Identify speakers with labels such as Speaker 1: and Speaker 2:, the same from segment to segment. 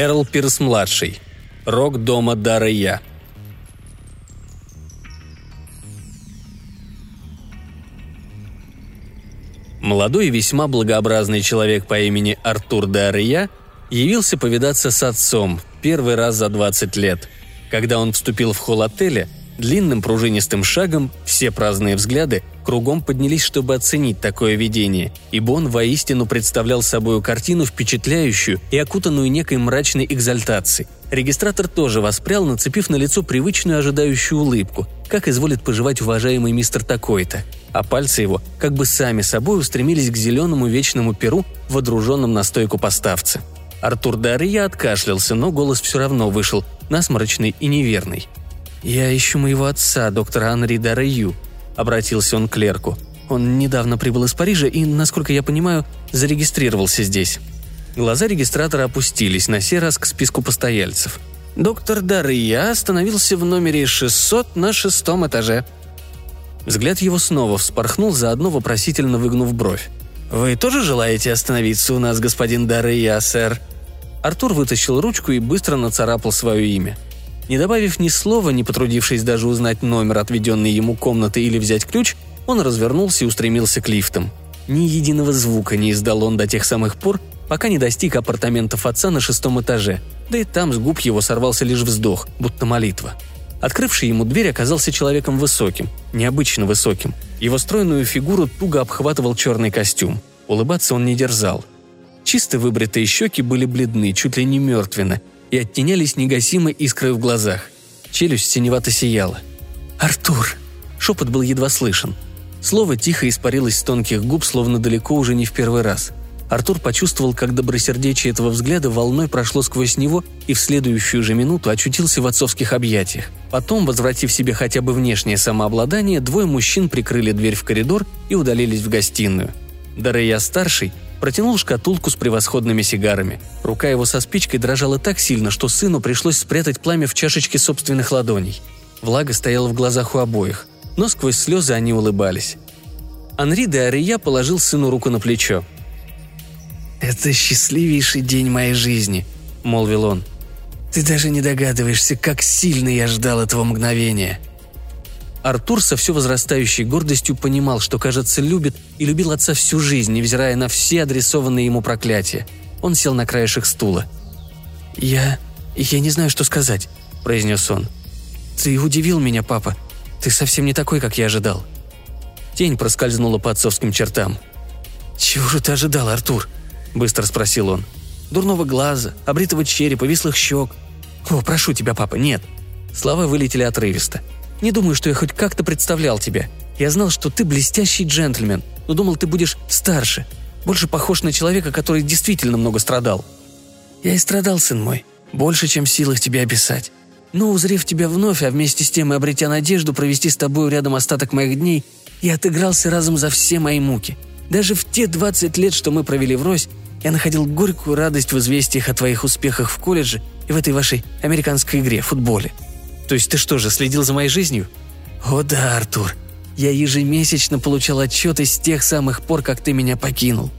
Speaker 1: Эрл Пирс-младший. Рок дома Дара Я. Молодой и весьма благообразный человек по имени Артур Дария явился повидаться с отцом первый раз за 20 лет. Когда он вступил в холл отеля, длинным пружинистым шагом все праздные взгляды кругом поднялись, чтобы оценить такое видение, ибо он воистину представлял собою картину впечатляющую и окутанную некой мрачной экзальтацией. Регистратор тоже воспрял, нацепив на лицо привычную ожидающую улыбку, как изволит поживать уважаемый мистер такой-то – а пальцы его как бы сами собой устремились к зеленому вечному перу, водруженном на стойку поставцы. Артур Дарья откашлялся, но голос все равно вышел, насморочный и неверный. «Я ищу моего отца, доктора Анри Дарью», — обратился он к клерку. «Он недавно прибыл из Парижа и, насколько я понимаю, зарегистрировался здесь». Глаза регистратора опустились, на сей раз к списку постояльцев. Доктор Дарья остановился в номере 600 на шестом этаже – Взгляд его снова вспорхнул, заодно вопросительно выгнув бровь. «Вы тоже желаете остановиться у нас, господин Дарыя, сэр?» Артур вытащил ручку и быстро нацарапал свое имя. Не добавив ни слова, не потрудившись даже узнать номер отведенной ему комнаты или взять ключ, он развернулся и устремился к лифтам. Ни единого звука не издал он до тех самых пор, пока не достиг апартаментов отца на шестом этаже, да и там с губ его сорвался лишь вздох, будто молитва – Открывший ему дверь оказался человеком высоким, необычно высоким. Его стройную фигуру туго обхватывал черный костюм. Улыбаться он не дерзал. Чисто выбритые щеки были бледны, чуть ли не мертвенно, и оттенялись негасимой искрой в глазах. Челюсть синевато сияла. «Артур!» Шепот был едва слышен. Слово тихо испарилось с тонких губ, словно далеко уже не в первый раз – Артур почувствовал, как добросердечие этого взгляда волной прошло сквозь него и в следующую же минуту очутился в отцовских объятиях. Потом, возвратив себе хотя бы внешнее самообладание, двое мужчин прикрыли дверь в коридор и удалились в гостиную. Дарея-старший протянул шкатулку с превосходными сигарами. Рука его со спичкой дрожала так сильно, что сыну пришлось спрятать пламя в чашечке собственных ладоней. Влага стояла в глазах у обоих, но сквозь слезы они улыбались. Анри де Ария положил сыну руку на плечо – «Это счастливейший день моей жизни», — молвил он. «Ты даже не догадываешься, как сильно я ждал этого мгновения». Артур со все возрастающей гордостью понимал, что, кажется, любит и любил отца всю жизнь, невзирая на все адресованные ему проклятия. Он сел на краешек стула. «Я... я не знаю, что сказать», — произнес он. «Ты удивил меня, папа. Ты совсем не такой, как я ожидал». Тень проскользнула по отцовским чертам. «Чего же ты ожидал, Артур?» – быстро спросил он. «Дурного глаза, обритого черепа, вислых щек. О, прошу тебя, папа, нет». Слова вылетели отрывисто. «Не думаю, что я хоть как-то представлял тебя. Я знал, что ты блестящий джентльмен, но думал, ты будешь старше, больше похож на человека, который действительно много страдал». «Я и страдал, сын мой, больше, чем в силах тебе описать. Но, узрев тебя вновь, а вместе с тем и обретя надежду провести с тобой рядом остаток моих дней, я отыгрался разом за все мои муки. Даже в те 20 лет, что мы провели врозь, я находил горькую радость в известиях о твоих успехах в колледже и в этой вашей американской игре, футболе. То есть ты что же, следил за моей жизнью? О да, Артур. Я ежемесячно получал отчеты с тех самых пор, как ты меня покинул.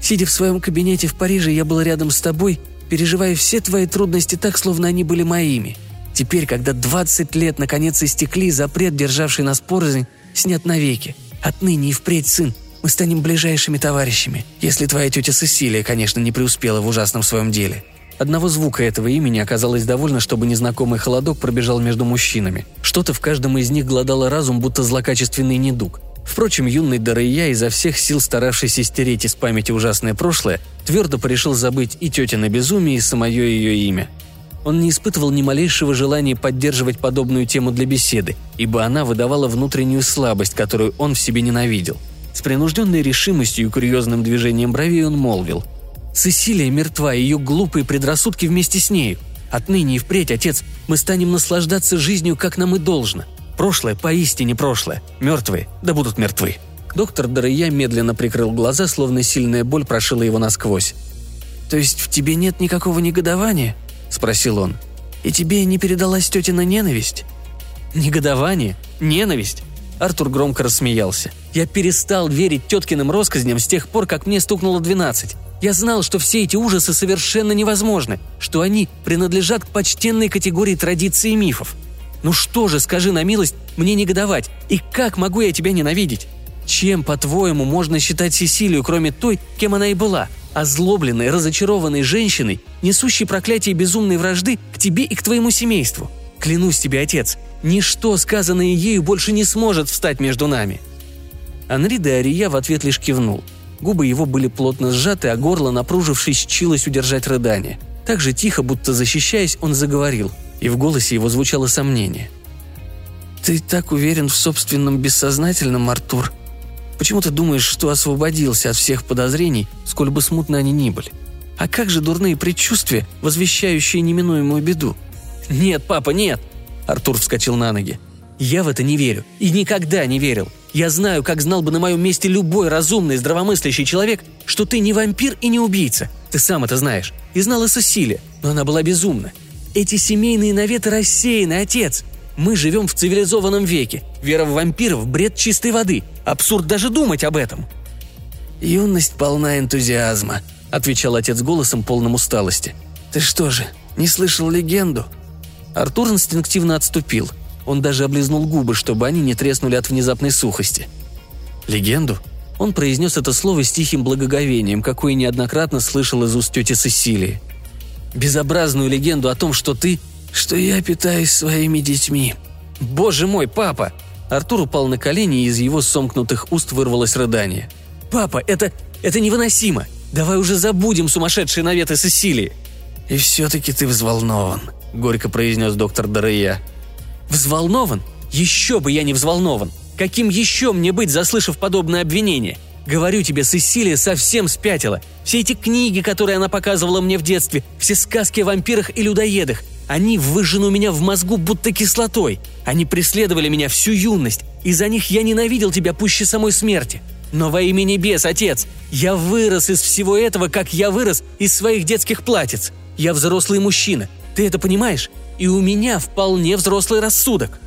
Speaker 1: Сидя в своем кабинете в Париже, я был рядом с тобой, переживая все твои трудности так, словно они были моими. Теперь, когда 20 лет наконец истекли, запрет, державший нас порознь, снят навеки. Отныне и впредь, сын, мы станем ближайшими товарищами, если твоя тетя Сесилия, конечно, не преуспела в ужасном своем деле». Одного звука этого имени оказалось довольно, чтобы незнакомый холодок пробежал между мужчинами. Что-то в каждом из них гладало разум, будто злокачественный недуг. Впрочем, юный Дарыя, изо всех сил старавшийся стереть из памяти ужасное прошлое, твердо порешил забыть и тетя безумие, и самое ее имя. Он не испытывал ни малейшего желания поддерживать подобную тему для беседы, ибо она выдавала внутреннюю слабость, которую он в себе ненавидел – с принужденной решимостью и курьезным движением бровей он молвил. «Сесилия мертва, ее глупые предрассудки вместе с нею. Отныне и впредь, отец, мы станем наслаждаться жизнью, как нам и должно. Прошлое поистине прошлое. Мертвые, да будут мертвы». Доктор Дарыя медленно прикрыл глаза, словно сильная боль прошила его насквозь. «То есть в тебе нет никакого негодования?» – спросил он. «И тебе не передалась тетина ненависть?» «Негодование? Ненависть? Артур громко рассмеялся. «Я перестал верить теткиным россказням с тех пор, как мне стукнуло 12. Я знал, что все эти ужасы совершенно невозможны, что они принадлежат к почтенной категории традиций и мифов. Ну что же, скажи на милость, мне негодовать, и как могу я тебя ненавидеть? Чем, по-твоему, можно считать Сесилию, кроме той, кем она и была, озлобленной, разочарованной женщиной, несущей проклятие безумной вражды к тебе и к твоему семейству? Клянусь тебе, отец, ничто, сказанное ею, больше не сможет встать между нами». Анри де Ария в ответ лишь кивнул. Губы его были плотно сжаты, а горло, напружившись, чилось удержать рыдание. Так же тихо, будто защищаясь, он заговорил, и в голосе его звучало сомнение. «Ты так уверен в собственном бессознательном, Артур? Почему ты думаешь, что освободился от всех подозрений, сколь бы смутно они ни были? А как же дурные предчувствия, возвещающие неминуемую беду? «Нет, папа, нет!» Артур вскочил на ноги. «Я в это не верю. И никогда не верил. Я знаю, как знал бы на моем месте любой разумный, здравомыслящий человек, что ты не вампир и не убийца. Ты сам это знаешь. И знал и Сесилия, но она была безумна. Эти семейные наветы рассеяны, отец. Мы живем в цивилизованном веке. Вера в вампиров – бред чистой воды. Абсурд даже думать об этом». «Юность полна энтузиазма», – отвечал отец голосом полным усталости. «Ты что же, не слышал легенду?» Артур инстинктивно отступил. Он даже облизнул губы, чтобы они не треснули от внезапной сухости. «Легенду?» Он произнес это слово с тихим благоговением, какое неоднократно слышал из уст тети Сесилии. «Безобразную легенду о том, что ты...» «Что я питаюсь своими детьми». «Боже мой, папа!» Артур упал на колени, и из его сомкнутых уст вырвалось рыдание. «Папа, это... это невыносимо! Давай уже забудем сумасшедшие наветы Сесилии!» «И все-таки ты взволнован», — горько произнес доктор Дарея. «Взволнован? Еще бы я не взволнован! Каким еще мне быть, заслышав подобное обвинение? Говорю тебе, Сесилия совсем спятила. Все эти книги, которые она показывала мне в детстве, все сказки о вампирах и людоедах, они выжжены у меня в мозгу будто кислотой. Они преследовали меня всю юность. Из-за них я ненавидел тебя пуще самой смерти. Но во имя небес, отец, я вырос из всего этого, как я вырос из своих детских платьиц. Я взрослый мужчина. Ты это понимаешь? И у меня вполне взрослый рассудок».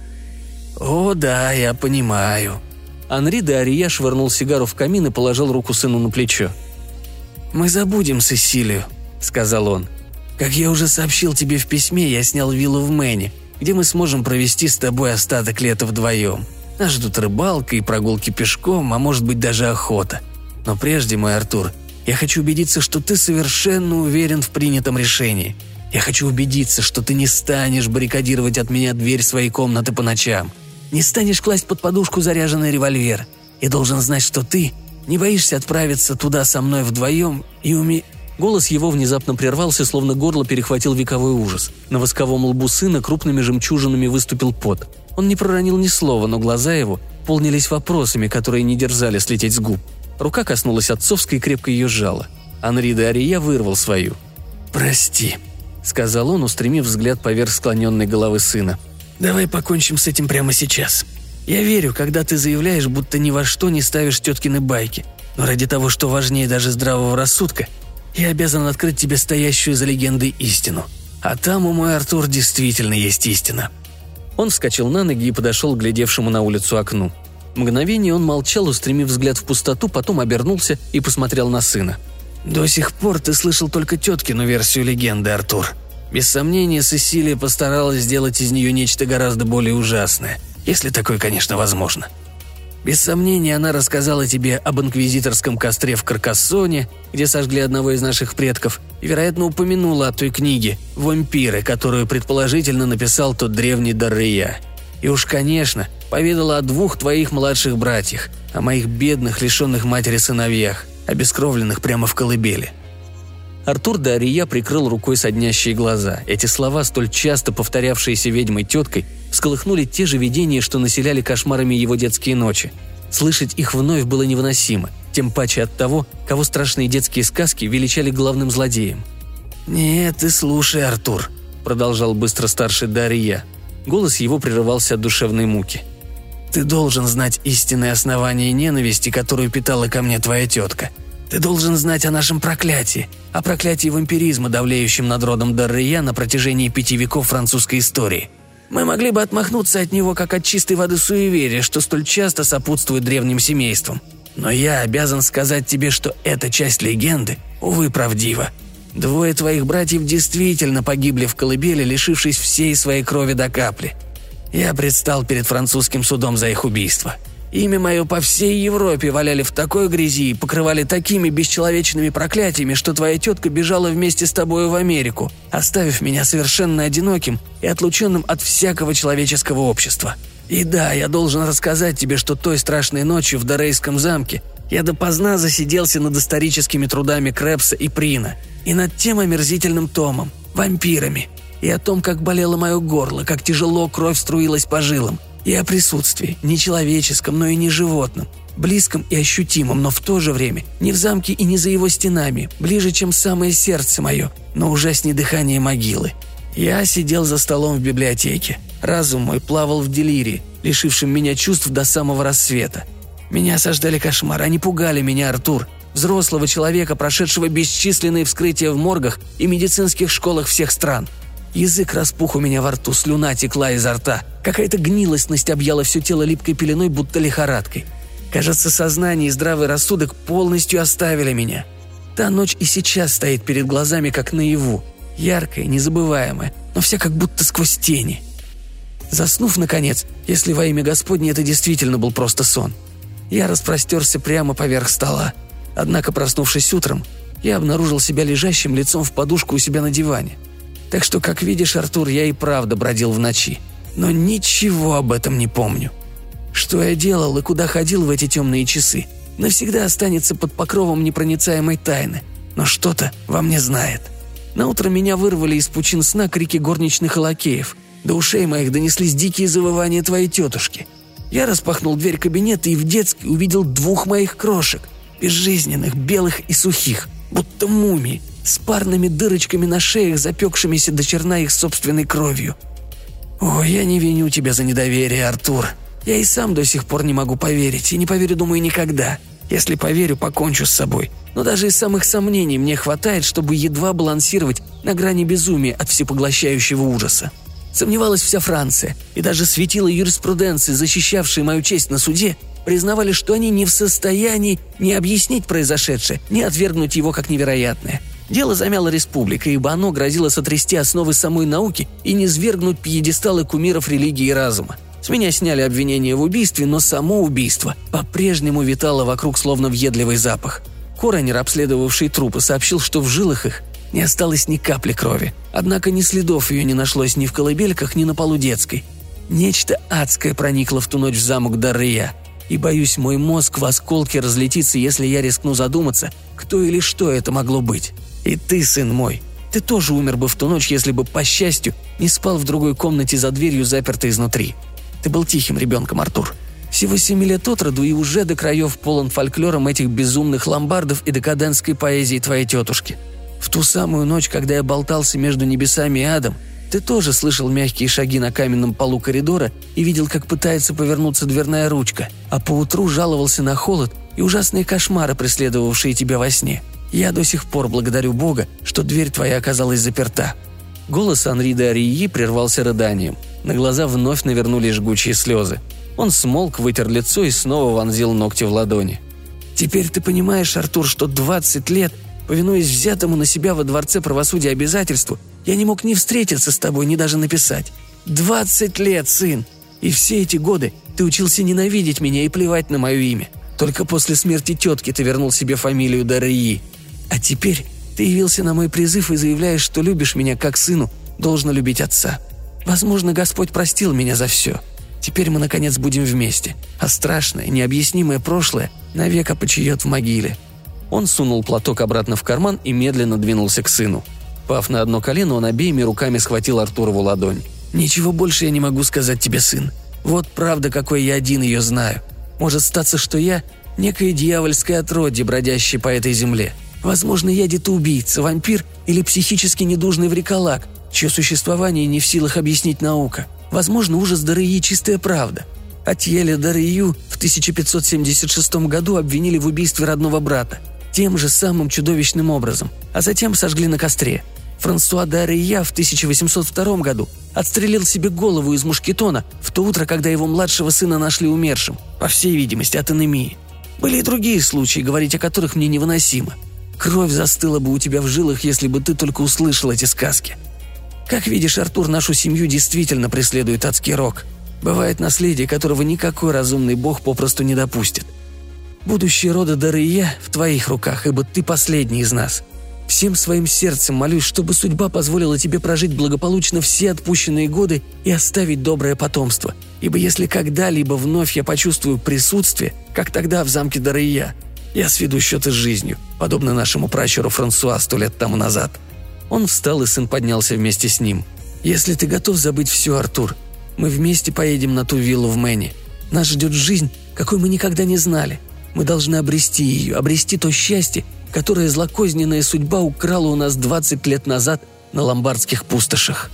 Speaker 1: «О, да, я понимаю». Анри де Ария швырнул сигару в камин и положил руку сыну на плечо. «Мы забудем Сесилию», — сказал он. «Как я уже сообщил тебе в письме, я снял виллу в Мэне, где мы сможем провести с тобой остаток лета вдвоем. Нас ждут рыбалка и прогулки пешком, а может быть даже охота. Но прежде, мой Артур, я хочу убедиться, что ты совершенно уверен в принятом решении. Я хочу убедиться, что ты не станешь баррикадировать от меня дверь своей комнаты по ночам. Не станешь класть под подушку заряженный револьвер. Я должен знать, что ты не боишься отправиться туда со мной вдвоем и уме...» Голос его внезапно прервался, словно горло перехватил вековой ужас. На восковом лбу сына крупными жемчужинами выступил пот. Он не проронил ни слова, но глаза его полнились вопросами, которые не дерзали слететь с губ. Рука коснулась отцовской и крепко ее сжала. Анри де Ария вырвал свою. «Прости», — сказал он, устремив взгляд поверх склоненной головы сына. «Давай покончим с этим прямо сейчас. Я верю, когда ты заявляешь, будто ни во что не ставишь теткины байки. Но ради того, что важнее даже здравого рассудка, я обязан открыть тебе стоящую за легендой истину. А там у мой Артур действительно есть истина». Он вскочил на ноги и подошел к глядевшему на улицу окну. Мгновение он молчал, устремив взгляд в пустоту, потом обернулся и посмотрел на сына. «До сих пор ты слышал только теткину версию легенды, Артур. Без сомнения, Сесилия постаралась сделать из нее нечто гораздо более ужасное, если такое, конечно, возможно. Без сомнения, она рассказала тебе об инквизиторском костре в Каркассоне, где сожгли одного из наших предков, и, вероятно, упомянула о той книге «Вампиры», которую предположительно написал тот древний Даррия. И уж, конечно, поведала о двух твоих младших братьях, о моих бедных, лишенных матери сыновьях, обескровленных прямо в колыбели». Артур Дария прикрыл рукой соднящие глаза. Эти слова, столь часто повторявшиеся ведьмой теткой, всколыхнули те же видения, что населяли кошмарами его детские ночи. Слышать их вновь было невыносимо, тем паче от того, кого страшные детские сказки величали главным злодеем. «Нет, ты слушай, Артур», — продолжал быстро старший Дария. Голос его прерывался от душевной муки. «Ты должен знать истинное основание ненависти, которую питала ко мне твоя тетка. Ты должен знать о нашем проклятии, о проклятии вампиризма, давлеющем над родом Даррия на протяжении пяти веков французской истории.
Speaker 2: Мы могли бы отмахнуться от него, как от чистой воды суеверия, что столь часто сопутствует древним семействам. Но я обязан сказать тебе, что эта часть легенды, увы, правдива. Двое твоих братьев действительно погибли в колыбели, лишившись всей своей крови до капли. Я предстал перед французским судом за их убийство. Имя мое по всей Европе валяли в такой грязи и покрывали такими бесчеловечными проклятиями, что твоя тетка бежала вместе с тобою в Америку, оставив меня совершенно одиноким и отлученным от всякого человеческого общества. И да, я должен рассказать тебе, что той страшной ночью в Дорейском замке я допоздна засиделся над историческими трудами Крепса и Прина и над тем омерзительным томом – вампирами, и о том, как болело мое горло, как тяжело кровь струилась по жилам – и о присутствии, не человеческом, но и не животном, близком и ощутимом, но в то же время не в замке и не за его стенами, ближе, чем самое сердце мое, но ужаснее дыхание могилы. Я сидел за столом в библиотеке. Разум мой плавал в делирии, лишившем меня чувств до самого рассвета. Меня осаждали кошмары, они пугали меня, Артур, взрослого человека, прошедшего бесчисленные вскрытия в моргах и медицинских школах всех стран – Язык распух у меня во рту, слюна текла изо рта. Какая-то гнилостность объяла все тело липкой пеленой, будто лихорадкой. Кажется, сознание и здравый рассудок полностью оставили меня. Та ночь и сейчас стоит перед глазами, как наяву. Яркая, незабываемая, но вся как будто сквозь тени. Заснув, наконец, если во имя Господне это действительно был просто сон, я распростерся прямо поверх стола. Однако, проснувшись утром, я обнаружил себя лежащим лицом в подушку у себя на диване – так что, как видишь, Артур, я и правда бродил в ночи. Но ничего об этом не помню. Что я делал и куда ходил в эти темные часы, навсегда останется под покровом непроницаемой тайны. Но что-то во мне знает. Наутро меня вырвали из пучин сна крики горничных и лакеев. До ушей моих донеслись дикие завывания твоей тетушки. Я распахнул дверь кабинета и в детской увидел двух моих крошек, безжизненных, белых и сухих, будто мумии, с парными дырочками на шеях, запекшимися до черна их собственной кровью. О, я не виню тебя за недоверие, Артур. Я и сам до сих пор не могу поверить, и не поверю, думаю, никогда. Если поверю, покончу с собой. Но даже из самых сомнений мне хватает, чтобы едва балансировать на грани безумия от всепоглощающего ужаса. Сомневалась вся Франция, и даже светила юриспруденции, защищавшие мою честь на суде, признавали, что они не в состоянии ни объяснить произошедшее, ни отвергнуть его как невероятное – Дело замяло республика, ибо оно грозило сотрясти основы самой науки и низвергнуть пьедесталы кумиров религии и разума. С меня сняли обвинение в убийстве, но само убийство по-прежнему витало вокруг словно въедливый запах. Коронер, обследовавший трупы, сообщил, что в жилах их не осталось ни капли крови. Однако ни следов ее не нашлось ни в колыбельках, ни на полу детской. Нечто адское проникло в ту ночь в замок Даррия. И, боюсь, мой мозг в осколке разлетится, если я рискну задуматься, кто или что это могло быть. И ты, сын мой, ты тоже умер бы в ту ночь, если бы, по счастью, не спал в другой комнате за дверью, запертой изнутри. Ты был тихим ребенком, Артур. Всего семи лет от роду и уже до краев полон фольклором этих безумных ломбардов и декадентской поэзии твоей тетушки. В ту самую ночь, когда я болтался между небесами и адом, ты тоже слышал мягкие шаги на каменном полу коридора и видел, как пытается повернуться дверная ручка, а поутру жаловался на холод и ужасные кошмары, преследовавшие тебя во сне – я до сих пор благодарю Бога, что дверь твоя оказалась заперта». Голос Анри де Арии прервался рыданием. На глаза вновь навернулись жгучие слезы. Он смолк, вытер лицо и снова вонзил ногти в ладони. «Теперь ты понимаешь, Артур, что 20 лет, повинуясь взятому на себя во Дворце правосудия обязательству, я не мог ни встретиться с тобой, ни даже написать. 20 лет, сын! И все эти годы ты учился ненавидеть меня и плевать на мое имя. Только после смерти тетки ты вернул себе фамилию Дарьи. А теперь ты явился на мой призыв и заявляешь, что любишь меня как сыну, должно любить отца. Возможно, Господь простил меня за все. Теперь мы, наконец, будем вместе, а страшное, необъяснимое прошлое навек опочиет в могиле». Он сунул платок обратно в карман и медленно двинулся к сыну. Пав на одно колено, он обеими руками схватил Артурову ладонь. «Ничего больше я не могу сказать тебе, сын. Вот правда, какой я один ее знаю. Может статься, что я – некое дьявольское отродье, бродящее по этой земле. Возможно, я где-то убийца, вампир или психически недужный вриколак, чье существование не в силах объяснить наука. Возможно, ужас Дарыи – чистая правда. Атьеля Дарыю в 1576 году обвинили в убийстве родного брата, тем же самым чудовищным образом, а затем сожгли на костре. Франсуа де Ария в 1802 году отстрелил себе голову из мушкетона в то утро, когда его младшего сына нашли умершим, по всей видимости, от анемии. Были и другие случаи, говорить о которых мне невыносимо. Кровь застыла бы у тебя в жилах, если бы ты только услышал эти сказки. Как видишь, Артур нашу семью действительно преследует адский рок. Бывает наследие, которого никакой разумный бог попросту не допустит. Будущее рода Дарыя в твоих руках, ибо ты последний из нас – Всем своим сердцем молюсь, чтобы судьба позволила тебе прожить благополучно все отпущенные годы и оставить доброе потомство. Ибо если когда-либо вновь я почувствую присутствие, как тогда в замке Дарыя, я сведу счеты с жизнью, подобно нашему пращуру Франсуа сто лет тому назад». Он встал, и сын поднялся вместе с ним. «Если ты готов забыть все, Артур, мы вместе поедем на ту виллу в Мэне. Нас ждет жизнь, какой мы никогда не знали. Мы должны обрести ее, обрести то счастье, которое злокозненная судьба украла у нас 20 лет назад на ломбардских пустошах.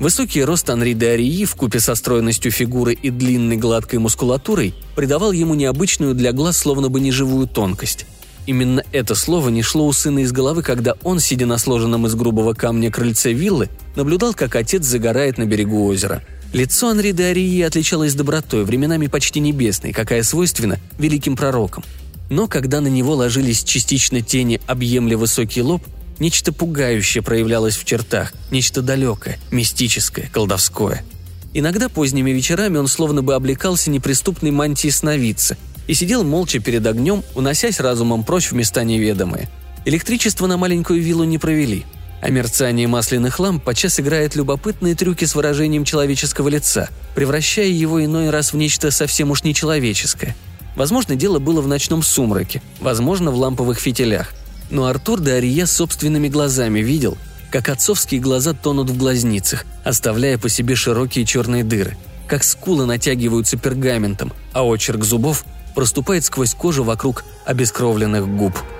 Speaker 1: Высокий рост Анри де Арии вкупе со стройностью фигуры и длинной гладкой мускулатурой придавал ему необычную для глаз словно бы неживую тонкость. Именно это слово не шло у сына из головы, когда он, сидя на сложенном из грубого камня крыльце виллы, наблюдал, как отец загорает на берегу озера. Лицо Анри де Арии отличалось добротой, временами почти небесной, какая свойственна великим пророкам – но когда на него ложились частично тени, объемля высокий лоб, нечто пугающее проявлялось в чертах, нечто далекое, мистическое, колдовское. Иногда поздними вечерами он словно бы облекался неприступной мантией сновидца и сидел молча перед огнем, уносясь разумом прочь в места неведомые. Электричество на маленькую виллу не провели, а мерцание масляных ламп подчас играет любопытные трюки с выражением человеческого лица, превращая его иной раз в нечто совсем уж нечеловеческое – Возможно, дело было в ночном сумраке, возможно, в ламповых фитилях. Но Артур де Ария собственными глазами видел, как отцовские глаза тонут в глазницах, оставляя по себе широкие черные дыры, как скулы натягиваются пергаментом, а очерк зубов проступает сквозь кожу вокруг обескровленных губ –